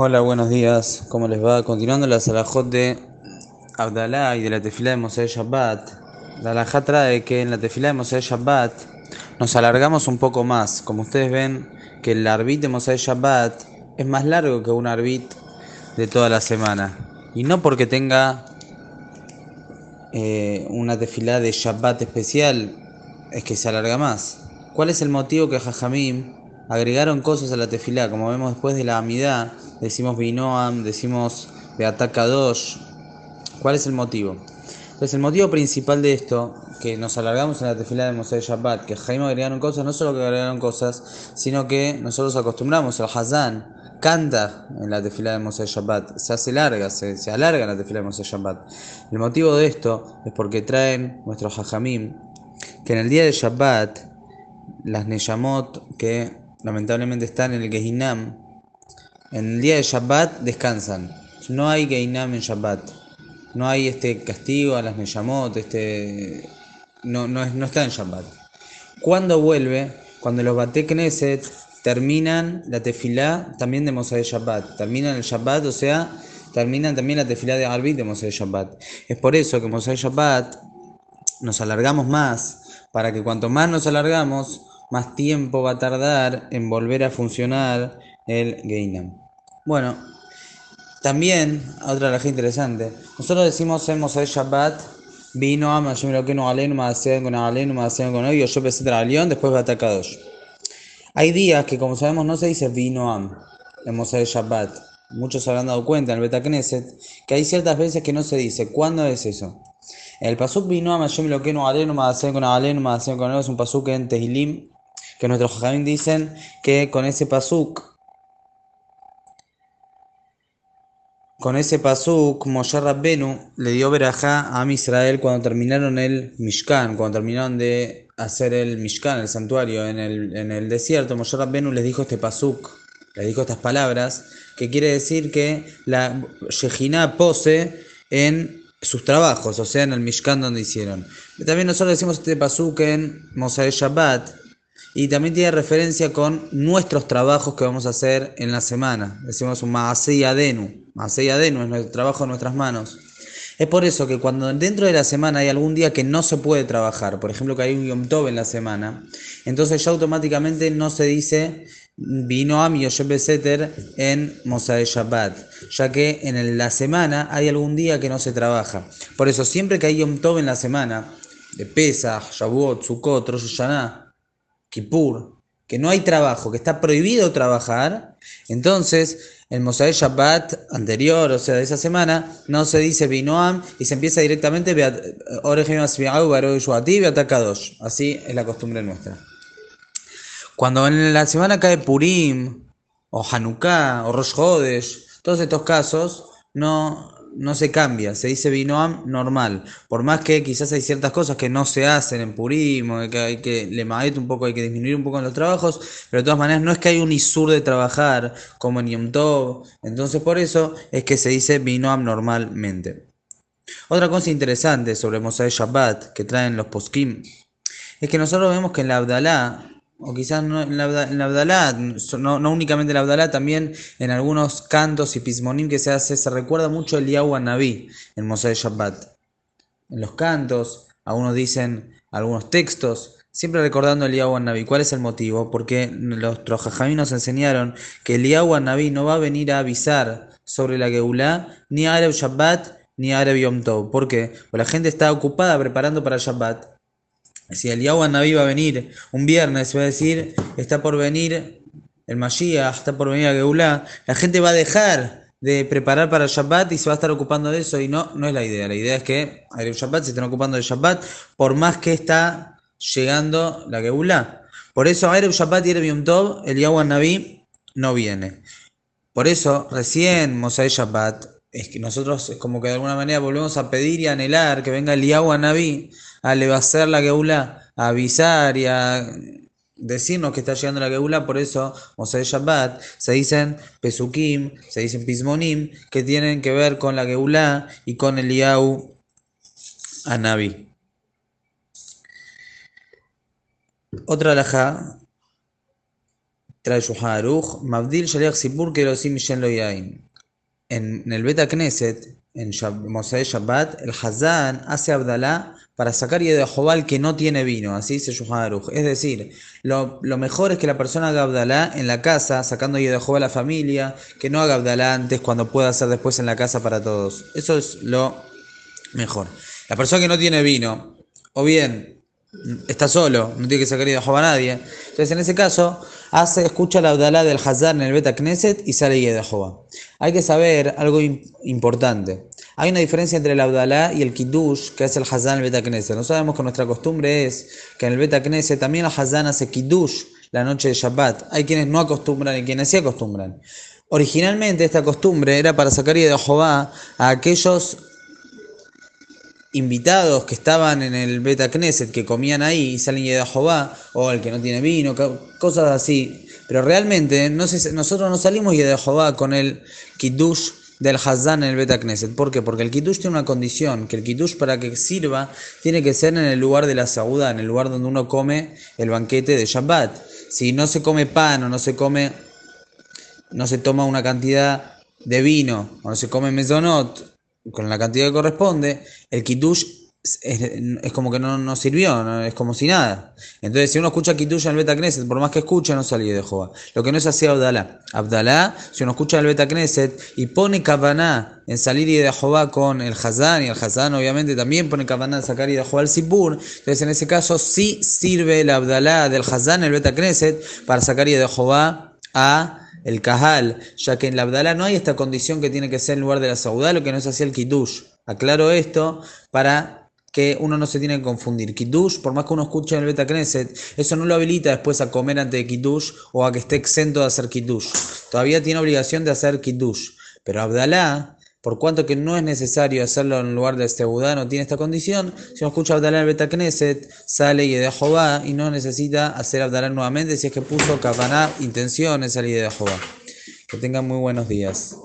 Hola, buenos días. ¿Cómo les va? Continuando la salajot de Abdalá y de la tefilá de Moshe Shabbat. La alajá trae que en la tefilá de Moshe Shabbat nos alargamos un poco más. Como ustedes ven, que el arbit de Moshe Shabbat es más largo que un arbit de toda la semana. Y no porque tenga eh, una tefilá de Shabbat especial, es que se alarga más. ¿Cuál es el motivo que Jajamim agregaron cosas a la tefilá? Como vemos después de la Amidá, decimos Binoam, decimos Beatakadosh. ¿Cuál es el motivo? Entonces, el motivo principal de esto, que nos alargamos en la tefilá de Moshe Shabbat, que Jaime agregaron cosas, no solo que agregaron cosas, sino que nosotros acostumbramos, el Hazán canta en la tefilá de Moshe Shabbat, se hace larga, se, alarga en la tefilá de Moshe Shabbat. El motivo de esto es porque traen nuestros Jajamim que en el día de Shabbat, las Neyamot que lamentablemente están en el Gehinam, en el día de Shabbat descansan. No hay Gehinam en Shabbat. No hay este castigo a las Neyamot, este no, no, no está en Shabbat. ¿Cuándo vuelve? Cuando los Bate Knesset terminan la tefilá también de Moshe Shabbat. Terminan el Shabbat, o sea, terminan también la tefilá de Arbit de Moshe Shabbat. Es por eso que Moshe Shabbat nos alargamos más, para que cuanto más nos alargamos, más tiempo va a tardar en volver a funcionar el Geinam. Bueno, también, otra la interesante, nosotros decimos en Moshe Shabbat, vino a Mashem lo que no Maaseen con Maaseen con ellos, yo pensé al león, después va atacados. Hay días que, como sabemos, no se dice vino am Moshe Shabbat. Muchos se habrán dado cuenta en el Beta Knesset que hay ciertas veces que no se dice. ¿Cuándo es eso? El pasuk vino a Mashem lo que no Maaseen con Maaseen con ellos, es un pasuk en Tehilim que nuestros jajamim dicen que con ese pasuk con ese pasuk, Moshe Rabbenu le dio verajá a Israel cuando terminaron el Mishkan, cuando terminaron de hacer el Mishkan, el santuario en el, en el desierto, Moshe Rabbenu les dijo este pasuk, les dijo estas palabras, que quiere decir que la Shejina pose en sus trabajos, o sea, en el Mishkan donde hicieron. También nosotros decimos este pasuk en Moshe Shabbat, y también tiene referencia con nuestros trabajos que vamos a hacer en la semana. Decimos un Maasei Adenu. Maasei Adenu es nuestro trabajo en nuestras manos. Es por eso que cuando dentro de la semana hay algún día que no se puede trabajar, por ejemplo que hay un Yom Tov en la semana, entonces ya automáticamente no se dice vino a mi Seter en Mosai Shabbat, ya que en la semana hay algún día que no se trabaja. Por eso siempre que hay Yom Tov en la semana, de Pesach, Shavuot, Sukkot, Rosh Hashanah, Kippur, que no hay trabajo, que está prohibido trabajar, entonces el Mosai Shabbat anterior, o sea, de esa semana, no se dice Binoam y se empieza directamente Así es la costumbre nuestra. Cuando en la semana cae Purim, o Hanukkah, o Rosh Hodesh, todos estos casos, no, no se cambia, se dice Binoam normal. Por más que quizás hay ciertas cosas que no se hacen en Purim, que hay que le un poco, hay que disminuir un poco en los trabajos, pero de todas maneras no es que hay un isur de trabajar como en Yom Tov, entonces por eso es que se dice Binoam normalmente. Otra cosa interesante sobre Mosai Shabbat que traen los poskim es que nosotros vemos que en la Abdalá o quizás no en la, en Abdalá, no, no, únicamente en la Abdalá, también en algunos cantos y pismonim que se hace, se recuerda mucho el Yahweh Naví en Moshe Shabbat. En los cantos, algunos dicen algunos textos, siempre recordando el Yahweh Naví. ¿Cuál es el motivo? Porque los trojajamí nos enseñaron que el Yahweh Naví no va a venir a avisar sobre la Geulá ni a Arab Shabbat ni a Arab Yom Tov. ¿Por qué? Porque la gente está ocupada preparando para Shabbat si el Yahweh Naví va a venir un viernes, va a decir, está por venir el Mashiach, está por venir a Geulá, la gente va a dejar de preparar para el Shabbat y se va a estar ocupando de eso y no, no es la idea. La idea es que el Shabbat se estén ocupando del Shabbat por más que está llegando la Geulá. Por eso Erev Shabbat y Erev Yom Tov, el Yahweh Naví no viene. Por eso recién Mosai Shabbat es que nosotros como que de alguna manera volvemos a pedir y anhelar que venga el Yahweh Naví a hacer la Geula, a avisar y a decirnos que está llegando la Geula, por eso Moshe Shabbat se dicen Pesukim, se dicen Pismonim, que tienen que ver con la Geula y con el Yahu Naví. Otra alajá trae Mabdil Shaliach Sipur los Shen lo yain. En el Beta Knesset, en Moshe Shabbat, el Hazán hace Abdalá para sacar de Jobal que no tiene vino, así dice Aruch. Es decir, lo, mejor es que la persona haga Abdalá en la casa, sacando de Jobal a la familia, que no haga Abdalá antes cuando pueda hacer después en la casa para todos. Eso es lo mejor. La persona que no tiene vino, o bien está solo, no tiene que sacar de a nadie. Entonces, en ese caso, hace, escucha la Abdalá del Hazar en el Beta Knesset y sale Jehová. Hay que saber algo importante. Hay una diferencia entre el Abdalá y el Kiddush, que es el Hazan en el Beta Knesset. Nosotros sabemos que nuestra costumbre es que en el Beta Knesset también el Hazan hace Kiddush la noche de Shabbat. Hay quienes no acostumbran y quienes sí acostumbran. Originalmente esta costumbre era para sacar Jehová a aquellos invitados que estaban en el Beta Knesset, que comían ahí y salen de Jehová, o el que no tiene vino, cosas así. Pero realmente no nosotros no salimos de Jehová con el Kiddush del Hazán en el Beta Knesset. ¿Por qué? Porque el Kiddush tiene una condición, que el Kiddush para que sirva tiene que ser en el lugar de la Sauda, en el lugar donde uno come el banquete de Shabbat. Si no se come pan o no se come, no se toma una cantidad de vino o no se come mesonot con la cantidad que corresponde, el kitush es, como que no, sirvió, es como si nada. Entonces, si uno escucha kitush en el Beta Knesset, por más que escuche, no sale de Jehová. Lo que no es así Abdalá. Abdalá, si uno escucha el Beta Knesset y pone Kavaná en salir y de Jehová con el Hazán, y el Hazán obviamente también pone Kavaná en sacar y de Jehová al Sipur, entonces en ese caso sí sirve el Abdalá del Hazán, el Beta Knesset, para sacar y de Jehová a el Kahal, ya que en la Abdalá no hay esta condición que tiene que ser en lugar de la Saudá, lo que no es así el Kiddush. Aclaro esto para que uno no se tiene que confundir. Kiddush, por más que uno escuche en el Beta Knesset, eso no lo habilita después a comer antes de Kiddush o a que esté exento de hacer Kiddush. Todavía tiene obligación de hacer Kiddush. Pero Abdalá, por cuanto que no es necesario hacerlo en lugar de este no tiene esta condición, si uno escucha Abdalá en el Beta Knesset, sale y de Jehová y no necesita hacer Abdalá nuevamente si es que puso Kavaná, intención en salir de Jehová. Que tengan muy buenos días.